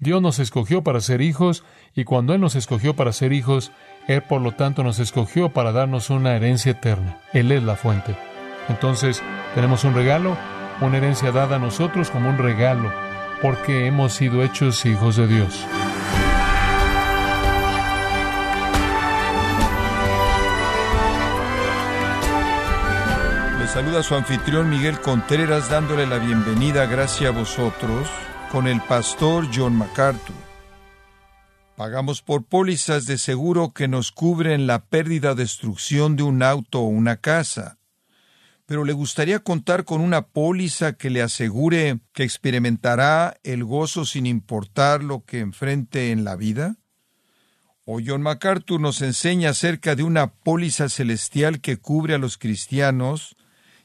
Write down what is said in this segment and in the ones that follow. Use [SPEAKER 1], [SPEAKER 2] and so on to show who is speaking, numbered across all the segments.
[SPEAKER 1] Dios nos escogió para ser hijos y cuando Él nos escogió para ser hijos, Él por lo tanto nos escogió para darnos una herencia eterna. Él es la fuente. Entonces tenemos un regalo, una herencia dada a nosotros como un regalo, porque hemos sido hechos hijos de Dios.
[SPEAKER 2] Le saluda su anfitrión Miguel Contreras dándole la bienvenida, gracias a vosotros con el pastor John MacArthur. Pagamos por pólizas de seguro que nos cubren la pérdida o destrucción de un auto o una casa. Pero le gustaría contar con una póliza que le asegure que experimentará el gozo sin importar lo que enfrente en la vida? O John MacArthur nos enseña acerca de una póliza celestial que cubre a los cristianos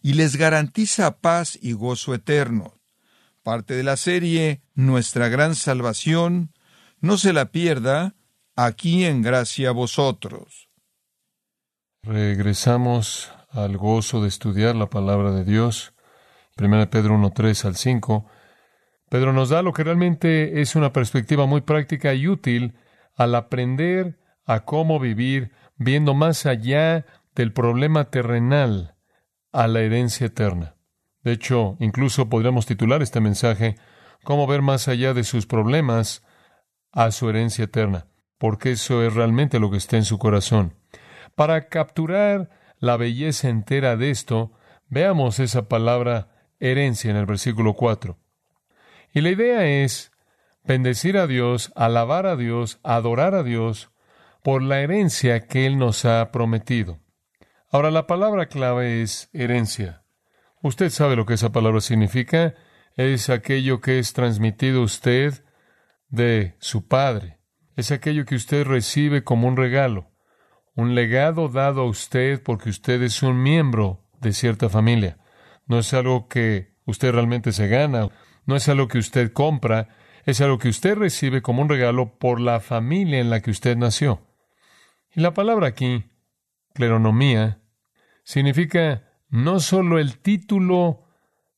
[SPEAKER 2] y les garantiza paz y gozo eterno parte de la serie Nuestra Gran Salvación. No se la pierda aquí en Gracia a Vosotros.
[SPEAKER 1] Regresamos al gozo de estudiar la palabra de Dios. 1 Pedro 1, 3 al 5. Pedro nos da lo que realmente es una perspectiva muy práctica y útil al aprender a cómo vivir viendo más allá del problema terrenal a la herencia eterna. De hecho, incluso podríamos titular este mensaje Cómo ver más allá de sus problemas a su herencia eterna, porque eso es realmente lo que está en su corazón. Para capturar la belleza entera de esto, veamos esa palabra herencia en el versículo 4. Y la idea es bendecir a Dios, alabar a Dios, adorar a Dios por la herencia que Él nos ha prometido. Ahora la palabra clave es herencia. Usted sabe lo que esa palabra significa. Es aquello que es transmitido usted de su Padre. Es aquello que usted recibe como un regalo. Un legado dado a usted porque usted es un miembro de cierta familia. No es algo que usted realmente se gana. No es algo que usted compra. Es algo que usted recibe como un regalo por la familia en la que usted nació. Y la palabra aquí, cleronomía, significa no solo el título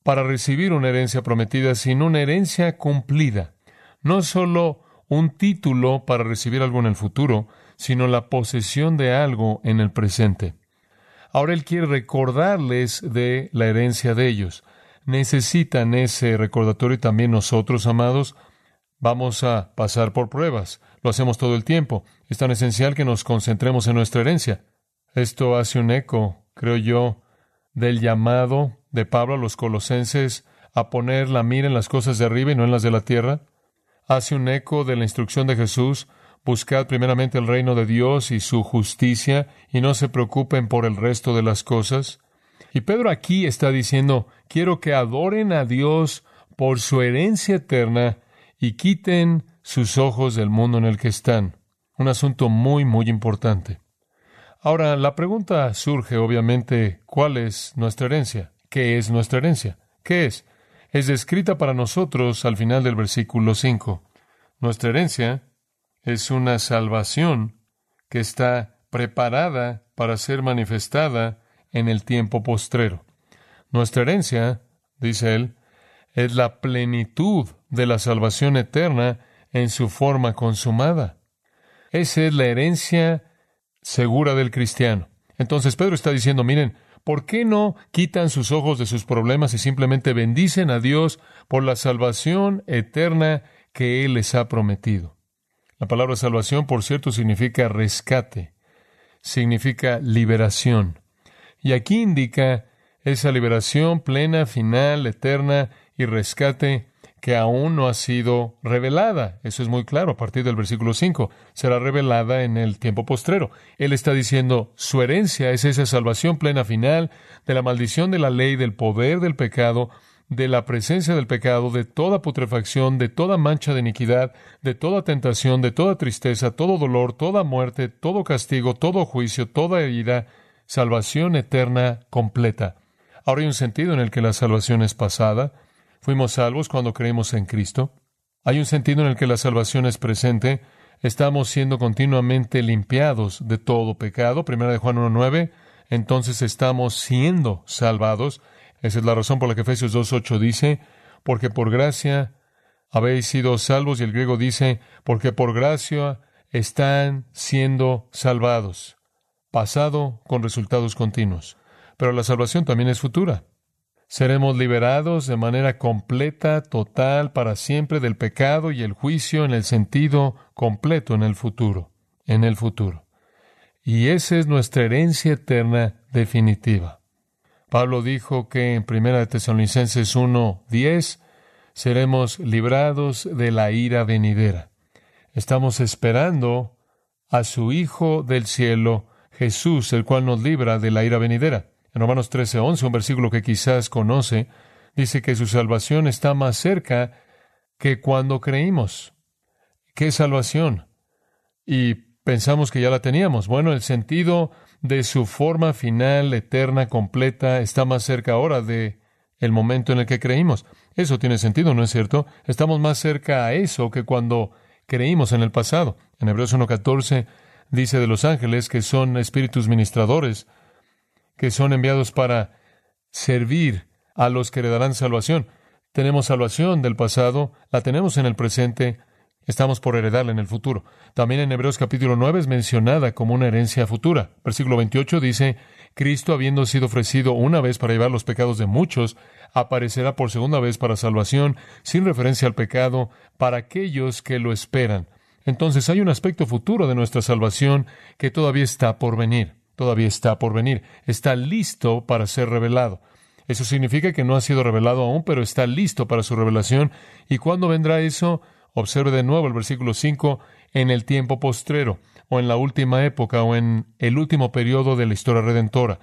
[SPEAKER 1] para recibir una herencia prometida, sino una herencia cumplida. No solo un título para recibir algo en el futuro, sino la posesión de algo en el presente. Ahora Él quiere recordarles de la herencia de ellos. Necesitan ese recordatorio y también nosotros, amados, vamos a pasar por pruebas. Lo hacemos todo el tiempo. Es tan esencial que nos concentremos en nuestra herencia. Esto hace un eco, creo yo, del llamado de Pablo a los colosenses a poner la mira en las cosas de arriba y no en las de la tierra? ¿Hace un eco de la instrucción de Jesús? Buscad primeramente el reino de Dios y su justicia y no se preocupen por el resto de las cosas. Y Pedro aquí está diciendo, quiero que adoren a Dios por su herencia eterna y quiten sus ojos del mundo en el que están. Un asunto muy, muy importante. Ahora, la pregunta surge, obviamente, ¿cuál es nuestra herencia? ¿Qué es nuestra herencia? ¿Qué es? Es descrita para nosotros al final del versículo 5. Nuestra herencia es una salvación que está preparada para ser manifestada en el tiempo postrero. Nuestra herencia, dice él, es la plenitud de la salvación eterna en su forma consumada. Esa es la herencia segura del cristiano. Entonces Pedro está diciendo, miren, ¿por qué no quitan sus ojos de sus problemas y simplemente bendicen a Dios por la salvación eterna que Él les ha prometido? La palabra salvación, por cierto, significa rescate, significa liberación. Y aquí indica esa liberación plena, final, eterna y rescate que aún no ha sido revelada. Eso es muy claro a partir del versículo 5. Será revelada en el tiempo postrero. Él está diciendo, su herencia es esa salvación plena final de la maldición de la ley, del poder del pecado, de la presencia del pecado, de toda putrefacción, de toda mancha de iniquidad, de toda tentación, de toda tristeza, todo dolor, toda muerte, todo castigo, todo juicio, toda herida, salvación eterna completa. Ahora hay un sentido en el que la salvación es pasada, Fuimos salvos cuando creemos en Cristo. Hay un sentido en el que la salvación es presente. Estamos siendo continuamente limpiados de todo pecado. Primera de Juan 1.9. Entonces estamos siendo salvados. Esa es la razón por la que Efesios 2.8 dice, porque por gracia habéis sido salvos, y el griego dice, porque por gracia están siendo salvados. Pasado con resultados continuos. Pero la salvación también es futura. Seremos liberados de manera completa, total, para siempre del pecado y el juicio en el sentido completo en el futuro, en el futuro. Y esa es nuestra herencia eterna definitiva. Pablo dijo que en 1 Tesalonicenses 1:10 seremos librados de la ira venidera. Estamos esperando a su Hijo del cielo, Jesús, el cual nos libra de la ira venidera. En Romanos 13:11, un versículo que quizás conoce, dice que su salvación está más cerca que cuando creímos. ¿Qué salvación? Y pensamos que ya la teníamos. Bueno, el sentido de su forma final, eterna, completa, está más cerca ahora de el momento en el que creímos. Eso tiene sentido, ¿no es cierto? Estamos más cerca a eso que cuando creímos en el pasado. En Hebreos 1.14 dice de los ángeles que son espíritus ministradores, que son enviados para servir a los que heredarán salvación. Tenemos salvación del pasado, la tenemos en el presente, estamos por heredarla en el futuro. También en Hebreos capítulo 9 es mencionada como una herencia futura. Versículo 28 dice, Cristo, habiendo sido ofrecido una vez para llevar los pecados de muchos, aparecerá por segunda vez para salvación, sin referencia al pecado, para aquellos que lo esperan. Entonces hay un aspecto futuro de nuestra salvación que todavía está por venir, todavía está por venir, está listo para ser revelado. Eso significa que no ha sido revelado aún, pero está listo para su revelación. ¿Y cuándo vendrá eso? Observe de nuevo el versículo 5, en el tiempo postrero, o en la última época, o en el último periodo de la historia redentora.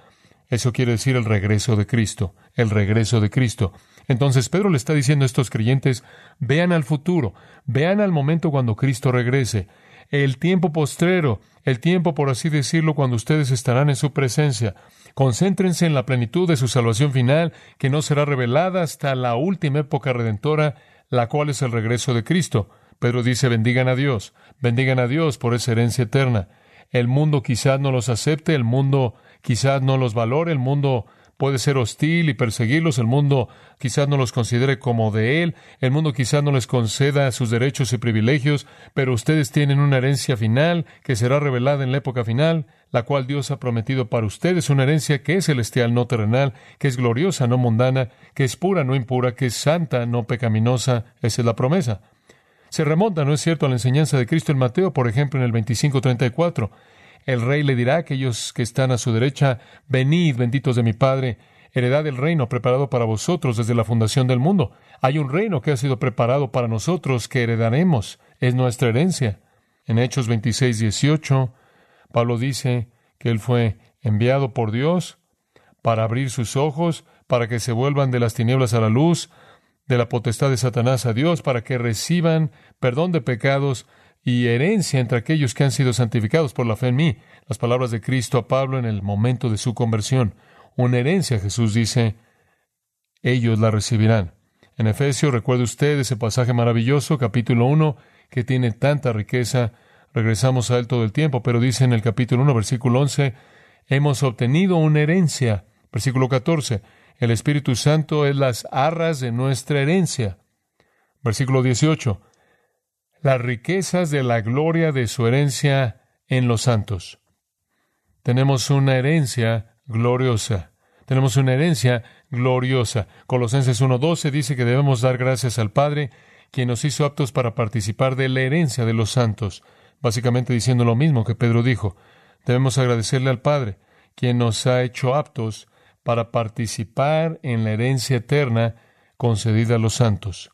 [SPEAKER 1] Eso quiere decir el regreso de Cristo, el regreso de Cristo. Entonces Pedro le está diciendo a estos creyentes, vean al futuro, vean al momento cuando Cristo regrese, el tiempo postrero, el tiempo, por así decirlo, cuando ustedes estarán en su presencia. Concéntrense en la plenitud de su salvación final, que no será revelada hasta la última época redentora, la cual es el regreso de Cristo. Pedro dice, bendigan a Dios, bendigan a Dios por esa herencia eterna. El mundo quizás no los acepte, el mundo quizás no los valore, el mundo puede ser hostil y perseguirlos, el mundo quizás no los considere como de él, el mundo quizás no les conceda sus derechos y privilegios, pero ustedes tienen una herencia final que será revelada en la época final, la cual Dios ha prometido para ustedes, una herencia que es celestial, no terrenal, que es gloriosa, no mundana, que es pura, no impura, que es santa, no pecaminosa, esa es la promesa. Se remonta, ¿no es cierto?, a la enseñanza de Cristo en Mateo, por ejemplo, en el 25:34. El rey le dirá a aquellos que están a su derecha, venid, benditos de mi Padre, heredad del reino preparado para vosotros desde la fundación del mundo. Hay un reino que ha sido preparado para nosotros que heredaremos, es nuestra herencia. En Hechos 26, 18, Pablo dice que él fue enviado por Dios para abrir sus ojos, para que se vuelvan de las tinieblas a la luz, de la potestad de Satanás a Dios, para que reciban perdón de pecados y herencia entre aquellos que han sido santificados por la fe en mí. Las palabras de Cristo a Pablo en el momento de su conversión. Una herencia, Jesús dice, ellos la recibirán. En Efesios, recuerde usted ese pasaje maravilloso, capítulo 1, que tiene tanta riqueza. Regresamos a él todo el tiempo, pero dice en el capítulo 1, versículo 11, hemos obtenido una herencia. Versículo 14, el Espíritu Santo es las arras de nuestra herencia. Versículo 18, las riquezas de la gloria de su herencia en los santos. Tenemos una herencia gloriosa. Tenemos una herencia gloriosa. Colosenses 1.12 dice que debemos dar gracias al Padre, quien nos hizo aptos para participar de la herencia de los santos. Básicamente diciendo lo mismo que Pedro dijo. Debemos agradecerle al Padre, quien nos ha hecho aptos para participar en la herencia eterna concedida a los santos.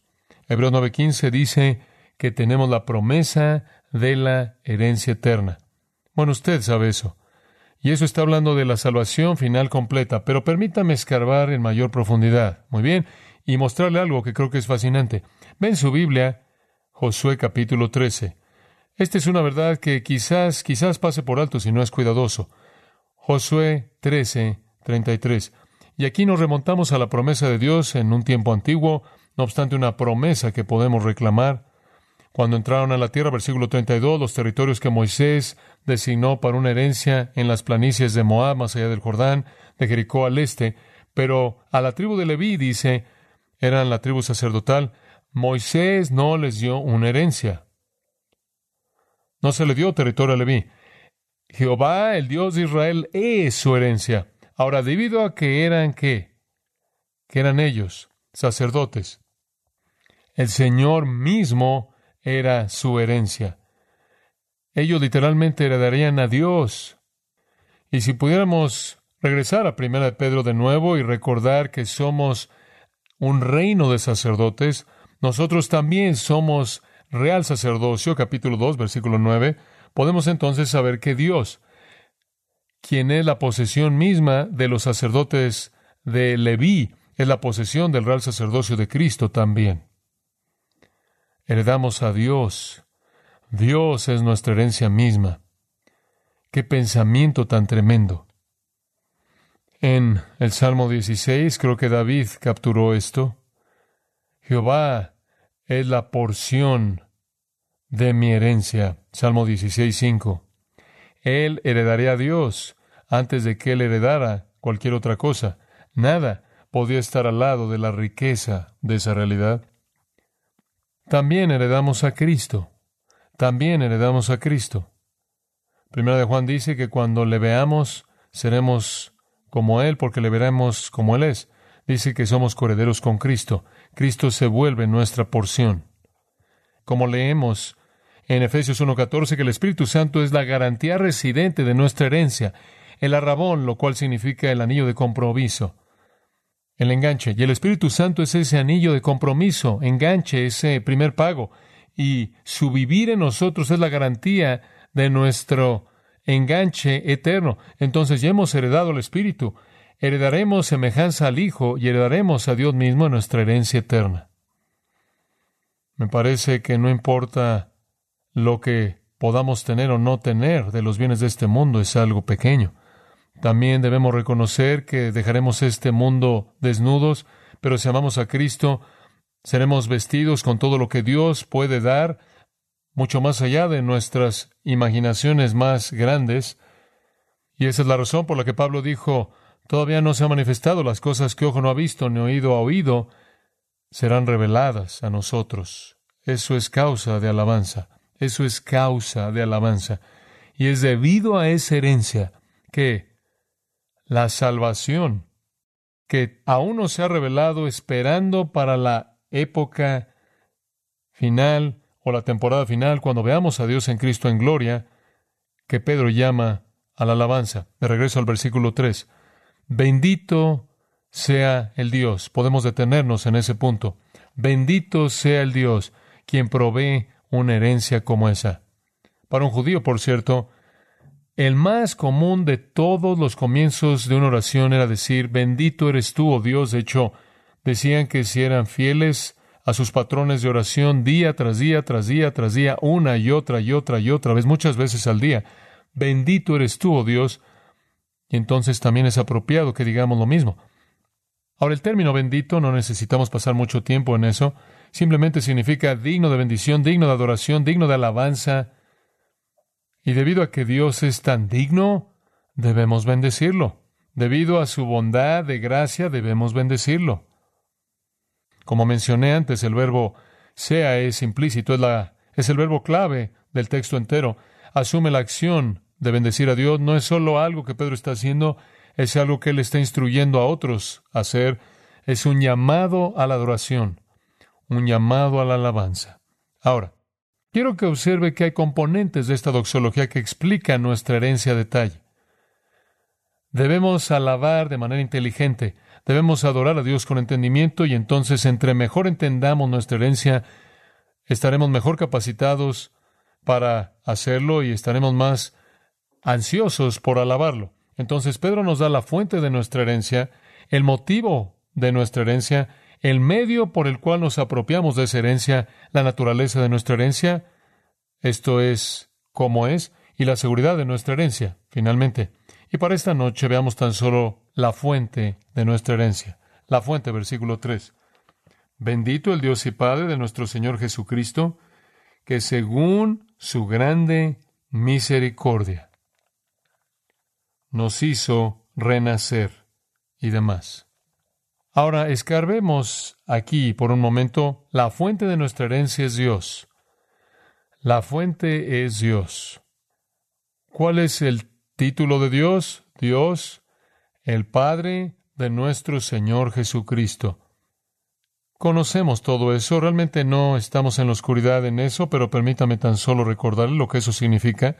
[SPEAKER 1] Hebreos 9.15 dice, que tenemos la promesa de la herencia eterna. Bueno, usted sabe eso. Y eso está hablando de la salvación final completa, pero permítame escarbar en mayor profundidad. Muy bien, y mostrarle algo que creo que es fascinante. Ven su Biblia, Josué capítulo 13. Esta es una verdad que quizás, quizás pase por alto si no es cuidadoso. Josué 13, 33. Y aquí nos remontamos a la promesa de Dios en un tiempo antiguo, no obstante una promesa que podemos reclamar. Cuando entraron a la tierra, versículo 32, los territorios que Moisés designó para una herencia en las planicies de Moab, más allá del Jordán, de Jericó al este, pero a la tribu de Leví, dice, eran la tribu sacerdotal, Moisés no les dio una herencia. No se le dio territorio a Leví. Jehová, el Dios de Israel, es su herencia. Ahora, debido a que eran qué? Que eran ellos, sacerdotes. El Señor mismo era su herencia. Ellos literalmente heredarían a Dios. Y si pudiéramos regresar a Primera de Pedro de nuevo y recordar que somos un reino de sacerdotes, nosotros también somos real sacerdocio, capítulo 2, versículo 9, podemos entonces saber que Dios, quien es la posesión misma de los sacerdotes de Leví, es la posesión del real sacerdocio de Cristo también. Heredamos a Dios. Dios es nuestra herencia misma. Qué pensamiento tan tremendo. En el Salmo 16 creo que David capturó esto. Jehová es la porción de mi herencia. Salmo 16, 5. Él heredaría a Dios antes de que él heredara cualquier otra cosa. Nada podía estar al lado de la riqueza de esa realidad. También heredamos a Cristo. También heredamos a Cristo. Primera de Juan dice que cuando le veamos seremos como Él porque le veremos como Él es. Dice que somos correderos con Cristo. Cristo se vuelve nuestra porción. Como leemos en Efesios 1.14 que el Espíritu Santo es la garantía residente de nuestra herencia, el arrabón, lo cual significa el anillo de compromiso, el enganche. Y el Espíritu Santo es ese anillo de compromiso, enganche, ese primer pago. Y su vivir en nosotros es la garantía de nuestro enganche eterno. Entonces ya hemos heredado el Espíritu, heredaremos semejanza al Hijo y heredaremos a Dios mismo en nuestra herencia eterna. Me parece que no importa lo que podamos tener o no tener de los bienes de este mundo es algo pequeño. También debemos reconocer que dejaremos este mundo desnudos, pero si amamos a Cristo, seremos vestidos con todo lo que Dios puede dar, mucho más allá de nuestras imaginaciones más grandes. Y esa es la razón por la que Pablo dijo, todavía no se han manifestado las cosas que ojo no ha visto ni oído ha oído, serán reveladas a nosotros. Eso es causa de alabanza. Eso es causa de alabanza. Y es debido a esa herencia que la salvación, que aún no se ha revelado esperando para la época final o la temporada final, cuando veamos a Dios en Cristo en gloria, que Pedro llama a la alabanza. De regreso al versículo 3. Bendito sea el Dios. Podemos detenernos en ese punto. Bendito sea el Dios, quien provee una herencia como esa. Para un judío, por cierto, el más común de todos los comienzos de una oración era decir, bendito eres tú, oh Dios. De hecho, decían que si eran fieles a sus patrones de oración día tras día, tras día, tras día, una y otra y otra y otra vez, muchas veces al día, bendito eres tú, oh Dios. Y entonces también es apropiado que digamos lo mismo. Ahora, el término bendito, no necesitamos pasar mucho tiempo en eso, simplemente significa digno de bendición, digno de adoración, digno de alabanza. Y debido a que Dios es tan digno, debemos bendecirlo. Debido a su bondad de gracia, debemos bendecirlo. Como mencioné antes, el verbo sea es implícito, es, es el verbo clave del texto entero. Asume la acción de bendecir a Dios. No es solo algo que Pedro está haciendo, es algo que él está instruyendo a otros a hacer. Es un llamado a la adoración un llamado a la alabanza. Ahora, quiero que observe que hay componentes de esta doxología que explican nuestra herencia a detalle. Debemos alabar de manera inteligente, debemos adorar a Dios con entendimiento y entonces entre mejor entendamos nuestra herencia, estaremos mejor capacitados para hacerlo y estaremos más ansiosos por alabarlo. Entonces Pedro nos da la fuente de nuestra herencia, el motivo de nuestra herencia el medio por el cual nos apropiamos de esa herencia, la naturaleza de nuestra herencia, esto es cómo es, y la seguridad de nuestra herencia, finalmente. Y para esta noche veamos tan solo la fuente de nuestra herencia. La fuente, versículo 3. Bendito el Dios y Padre de nuestro Señor Jesucristo, que según su grande misericordia nos hizo renacer y demás. Ahora, escarbemos aquí por un momento. La fuente de nuestra herencia es Dios. La fuente es Dios. ¿Cuál es el título de Dios? Dios, el Padre de nuestro Señor Jesucristo. Conocemos todo eso, realmente no estamos en la oscuridad en eso, pero permítame tan solo recordarle lo que eso significa.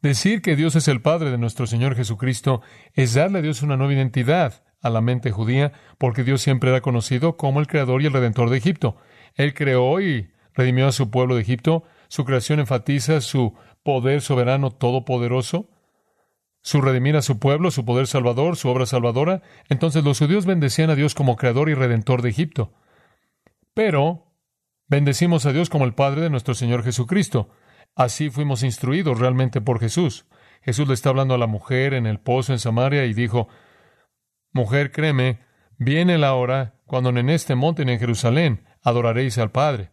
[SPEAKER 1] Decir que Dios es el Padre de nuestro Señor Jesucristo es darle a Dios una nueva identidad a la mente judía, porque Dios siempre era conocido como el Creador y el Redentor de Egipto. Él creó y redimió a su pueblo de Egipto. Su creación enfatiza su poder soberano todopoderoso su redimir a su pueblo, su poder salvador, su obra salvadora. Entonces los judíos bendecían a Dios como creador y redentor de Egipto. Pero bendecimos a Dios como el Padre de nuestro Señor Jesucristo. Así fuimos instruidos realmente por Jesús. Jesús le está hablando a la mujer en el pozo en Samaria y dijo, Mujer, créeme, viene la hora cuando en este monte en Jerusalén adoraréis al Padre.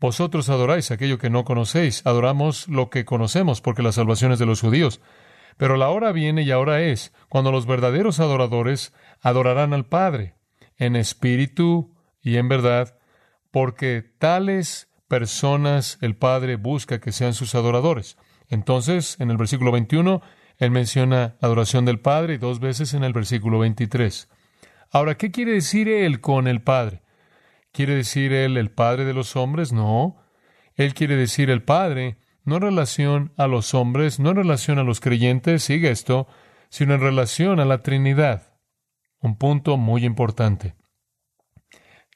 [SPEAKER 1] Vosotros adoráis aquello que no conocéis, adoramos lo que conocemos, porque la salvación es de los judíos. Pero la hora viene y ahora es cuando los verdaderos adoradores adorarán al Padre en espíritu y en verdad, porque tales personas el Padre busca que sean sus adoradores. Entonces, en el versículo 21, él menciona adoración del Padre dos veces en el versículo 23. Ahora, ¿qué quiere decir él con el Padre? ¿Quiere decir él el Padre de los hombres? No. Él quiere decir el Padre no en relación a los hombres, no en relación a los creyentes, sigue esto, sino en relación a la Trinidad. Un punto muy importante.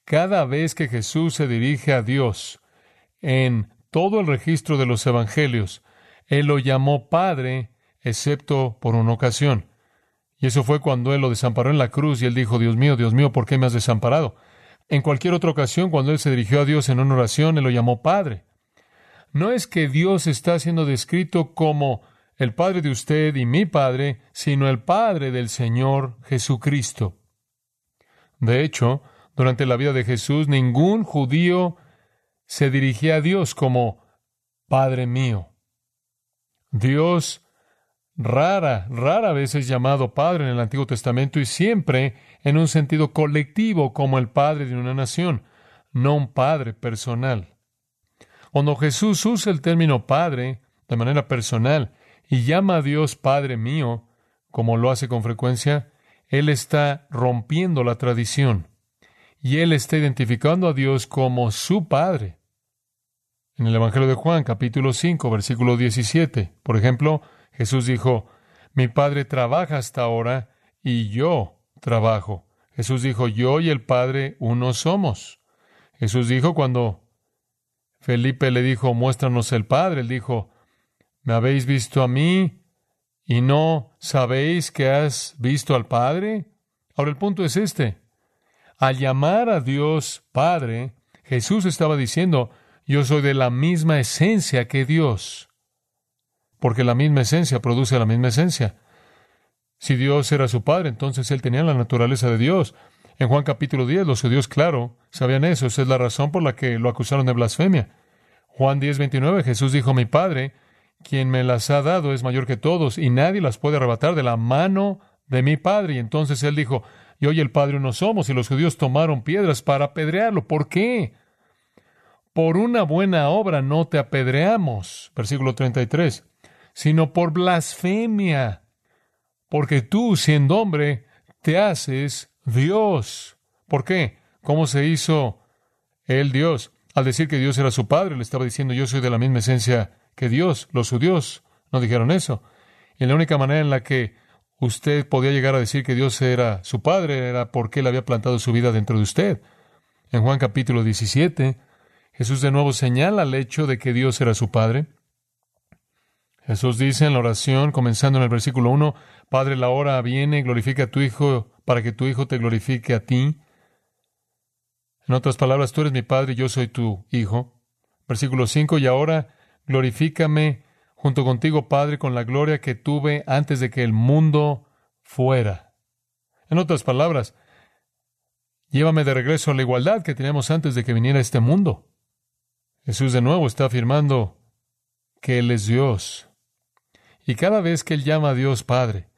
[SPEAKER 1] Cada vez que Jesús se dirige a Dios en todo el registro de los evangelios, Él lo llamó Padre, excepto por una ocasión. Y eso fue cuando Él lo desamparó en la cruz y Él dijo, Dios mío, Dios mío, ¿por qué me has desamparado? En cualquier otra ocasión, cuando Él se dirigió a Dios en una oración, Él lo llamó Padre no es que Dios está siendo descrito como el Padre de usted y mi Padre, sino el Padre del Señor Jesucristo. De hecho, durante la vida de Jesús, ningún judío se dirigía a Dios como Padre mío. Dios rara, rara vez es llamado Padre en el Antiguo Testamento y siempre en un sentido colectivo como el Padre de una nación, no un Padre personal. Cuando Jesús usa el término Padre de manera personal y llama a Dios Padre mío, como lo hace con frecuencia, Él está rompiendo la tradición y Él está identificando a Dios como su Padre. En el Evangelio de Juan, capítulo 5, versículo 17, por ejemplo, Jesús dijo, Mi Padre trabaja hasta ahora y yo trabajo. Jesús dijo, yo y el Padre uno somos. Jesús dijo cuando Felipe le dijo, muéstranos el Padre. Él dijo, ¿me habéis visto a mí y no sabéis que has visto al Padre? Ahora el punto es este. Al llamar a Dios Padre, Jesús estaba diciendo, yo soy de la misma esencia que Dios, porque la misma esencia produce la misma esencia. Si Dios era su Padre, entonces Él tenía la naturaleza de Dios. En Juan capítulo 10, los judíos, claro, sabían eso. Esa es la razón por la que lo acusaron de blasfemia. Juan 10, 29, Jesús dijo, mi Padre, quien me las ha dado, es mayor que todos, y nadie las puede arrebatar de la mano de mi Padre. Y entonces él dijo, yo y el Padre uno somos, y los judíos tomaron piedras para apedrearlo. ¿Por qué? Por una buena obra no te apedreamos, versículo 33, sino por blasfemia, porque tú, siendo hombre, te haces Dios. ¿Por qué? ¿Cómo se hizo el Dios? Al decir que Dios era su Padre, le estaba diciendo yo soy de la misma esencia que Dios. Los judíos no dijeron eso. Y la única manera en la que usted podía llegar a decir que Dios era su Padre era porque Él había plantado su vida dentro de usted. En Juan capítulo 17, Jesús de nuevo señala el hecho de que Dios era su Padre. Jesús dice en la oración, comenzando en el versículo 1, Padre, la hora viene, glorifica a tu Hijo para que tu Hijo te glorifique a ti. En otras palabras, tú eres mi Padre y yo soy tu Hijo. Versículo 5, y ahora glorifícame junto contigo, Padre, con la gloria que tuve antes de que el mundo fuera. En otras palabras, llévame de regreso a la igualdad que teníamos antes de que viniera este mundo. Jesús de nuevo está afirmando que Él es Dios. Y cada vez que Él llama a Dios Padre,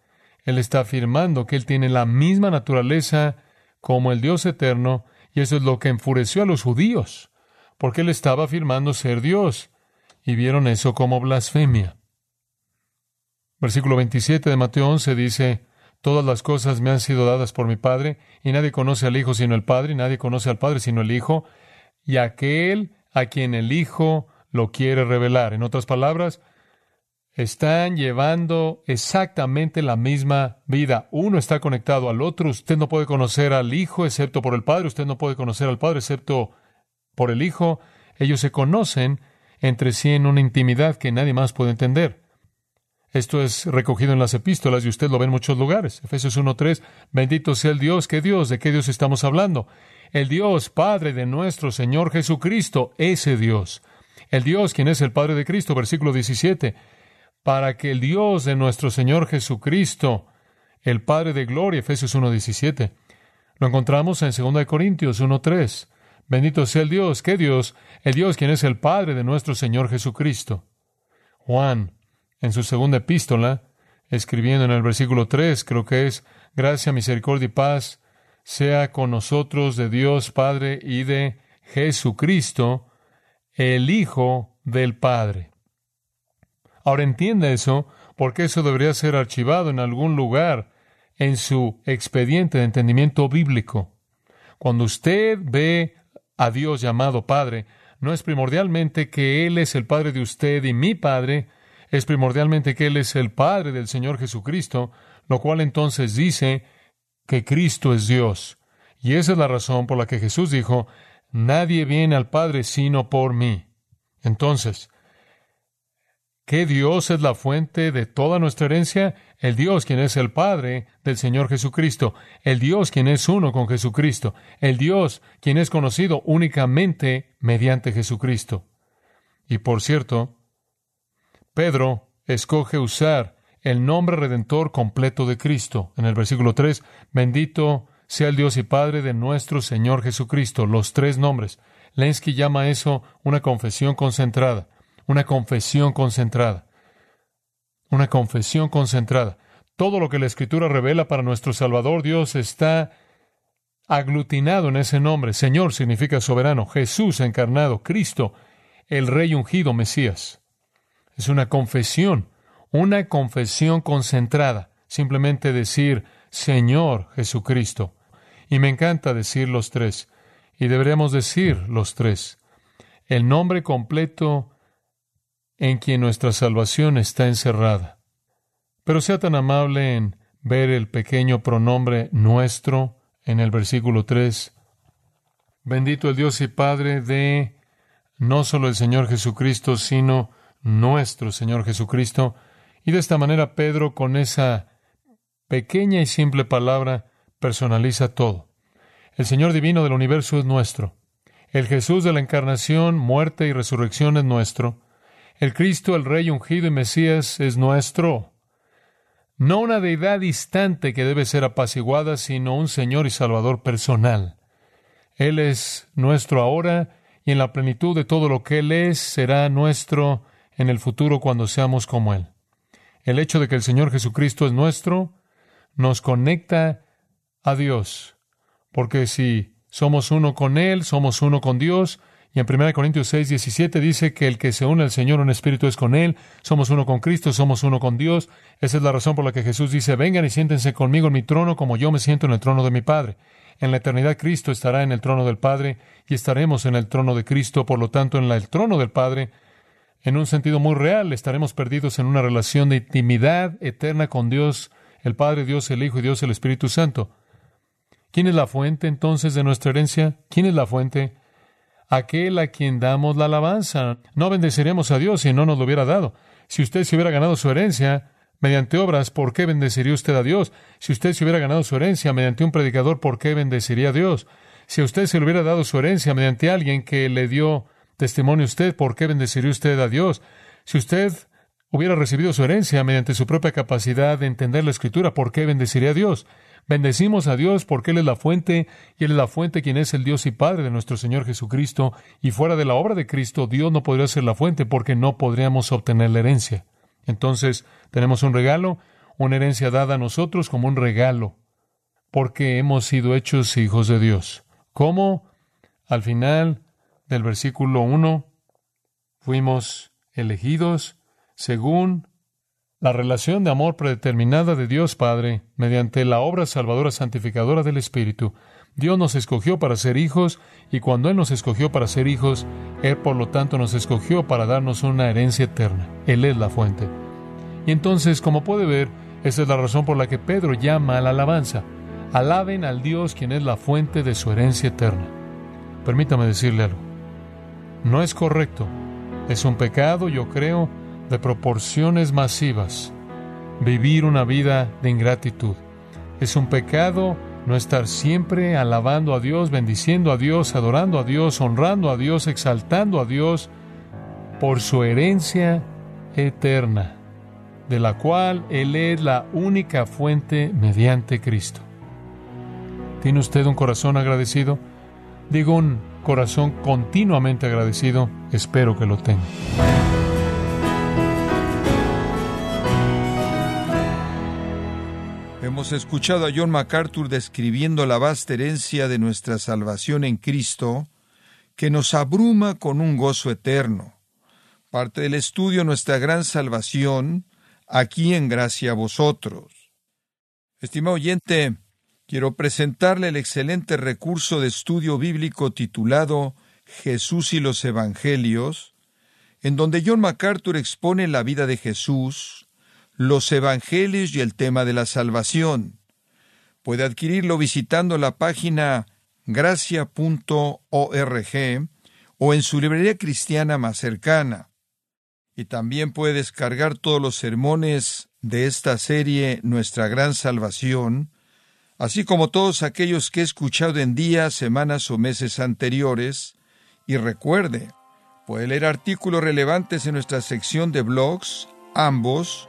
[SPEAKER 1] él está afirmando que Él tiene la misma naturaleza como el Dios eterno, y eso es lo que enfureció a los judíos, porque él estaba afirmando ser Dios, y vieron eso como blasfemia. Versículo 27 de Mateo 11 dice, Todas las cosas me han sido dadas por mi Padre, y nadie conoce al Hijo sino el Padre, y nadie conoce al Padre sino el Hijo, y aquel a quien el Hijo lo quiere revelar. En otras palabras, están llevando exactamente la misma vida. Uno está conectado al otro. Usted no puede conocer al Hijo excepto por el Padre. Usted no puede conocer al Padre excepto por el Hijo. Ellos se conocen entre sí en una intimidad que nadie más puede entender. Esto es recogido en las epístolas y usted lo ve en muchos lugares. Efesios 1.3, bendito sea el Dios. ¿Qué Dios? ¿De qué Dios estamos hablando? El Dios Padre de nuestro Señor Jesucristo, ese Dios. El Dios, quien es el Padre de Cristo, versículo 17, para que el Dios de nuestro Señor Jesucristo, el Padre de Gloria, Efesios 1.17. Lo encontramos en 2 Corintios 1.3. Bendito sea el Dios. ¿Qué Dios? El Dios quien es el Padre de nuestro Señor Jesucristo. Juan, en su segunda epístola, escribiendo en el versículo 3, creo que es, gracia, misericordia y paz sea con nosotros de Dios Padre y de Jesucristo, el Hijo del Padre. Ahora entienda eso, porque eso debería ser archivado en algún lugar en su expediente de entendimiento bíblico. Cuando usted ve a Dios llamado Padre, no es primordialmente que Él es el Padre de usted y mi Padre, es primordialmente que Él es el Padre del Señor Jesucristo, lo cual entonces dice que Cristo es Dios. Y esa es la razón por la que Jesús dijo, Nadie viene al Padre sino por mí. Entonces, ¿qué Dios es la fuente de toda nuestra herencia? El Dios quien es el Padre del Señor Jesucristo, el Dios quien es uno con Jesucristo, el Dios quien es conocido únicamente mediante Jesucristo. Y por cierto, Pedro escoge usar el nombre redentor completo de Cristo. En el versículo 3, bendito sea el Dios y Padre de nuestro Señor Jesucristo, los tres nombres. Lenski llama eso una confesión concentrada, una confesión concentrada, una confesión concentrada. Todo lo que la Escritura revela para nuestro Salvador Dios está aglutinado en ese nombre. Señor significa soberano, Jesús encarnado, Cristo, el Rey ungido, Mesías. Es una confesión, una confesión concentrada. Simplemente decir, Señor Jesucristo. Y me encanta decir los tres. Y deberíamos decir los tres. El nombre completo en quien nuestra salvación está encerrada. Pero sea tan amable en ver el pequeño pronombre nuestro en el versículo 3. Bendito el Dios y Padre de no solo el Señor Jesucristo, sino nuestro Señor Jesucristo. Y de esta manera Pedro, con esa pequeña y simple palabra, personaliza todo. El Señor divino del universo es nuestro. El Jesús de la encarnación, muerte y resurrección es nuestro. El Cristo, el Rey ungido y Mesías, es nuestro. No una deidad distante que debe ser apaciguada, sino un Señor y Salvador personal. Él es nuestro ahora y en la plenitud de todo lo que Él es será nuestro en el futuro cuando seamos como Él. El hecho de que el Señor Jesucristo es nuestro nos conecta a Dios, porque si somos uno con Él, somos uno con Dios, y en 1 Corintios 6, 17 dice que el que se une al Señor, un espíritu es con Él, somos uno con Cristo, somos uno con Dios. Esa es la razón por la que Jesús dice, vengan y siéntense conmigo en mi trono como yo me siento en el trono de mi Padre. En la eternidad Cristo estará en el trono del Padre y estaremos en el trono de Cristo, por lo tanto en el trono del Padre en un sentido muy real, estaremos perdidos en una relación de intimidad eterna con Dios, el Padre, Dios, el Hijo y Dios, el Espíritu Santo. ¿Quién es la fuente entonces de nuestra herencia? ¿Quién es la fuente? Aquel a quien damos la alabanza. No bendeceríamos a Dios si no nos lo hubiera dado. Si usted se hubiera ganado su herencia mediante obras, ¿por qué bendecería usted a Dios? Si usted se hubiera ganado su herencia mediante un predicador, ¿por qué bendecería a Dios? Si a usted se le hubiera dado su herencia mediante alguien que le dio testimonio usted, ¿por qué bendeciría usted a Dios? Si usted hubiera recibido su herencia mediante su propia capacidad de entender la Escritura, ¿por qué bendeciría a Dios? Bendecimos a Dios porque Él es la fuente y Él es la fuente quien es el Dios y Padre de nuestro Señor Jesucristo. Y fuera de la obra de Cristo, Dios no podría ser la fuente porque no podríamos obtener la herencia. Entonces, tenemos un regalo, una herencia dada a nosotros como un regalo. porque hemos sido hechos hijos de Dios. ¿Cómo? Al final del versículo 1, fuimos elegidos según la relación de amor predeterminada de Dios Padre mediante la obra salvadora santificadora del Espíritu. Dios nos escogió para ser hijos y cuando Él nos escogió para ser hijos, Él por lo tanto nos escogió para darnos una herencia eterna. Él es la fuente. Y entonces, como puede ver, esa es la razón por la que Pedro llama a la alabanza. Alaben al Dios quien es la fuente de su herencia eterna. Permítame decirle algo. No es correcto. Es un pecado, yo creo, de proporciones masivas. Vivir una vida de ingratitud. Es un pecado no estar siempre alabando a Dios, bendiciendo a Dios, adorando a Dios, honrando a Dios, exaltando a Dios por su herencia eterna, de la cual Él es la única fuente mediante Cristo. ¿Tiene usted un corazón agradecido? Digo un corazón continuamente agradecido, espero que lo tenga.
[SPEAKER 2] Hemos escuchado a John MacArthur describiendo la vasta herencia de nuestra salvación en Cristo, que nos abruma con un gozo eterno. Parte del estudio Nuestra gran salvación, aquí en gracia a vosotros. Estimado oyente, quiero presentarle el excelente recurso de estudio bíblico titulado Jesús y los Evangelios, en donde John MacArthur expone la vida de Jesús, los Evangelios y el tema de la salvación. Puede adquirirlo visitando la página gracia.org o en su librería cristiana más cercana. Y también puede descargar todos los sermones de esta serie Nuestra Gran Salvación, así como todos aquellos que he escuchado en días, semanas o meses anteriores. Y recuerde, puede leer artículos relevantes en nuestra sección de blogs, ambos,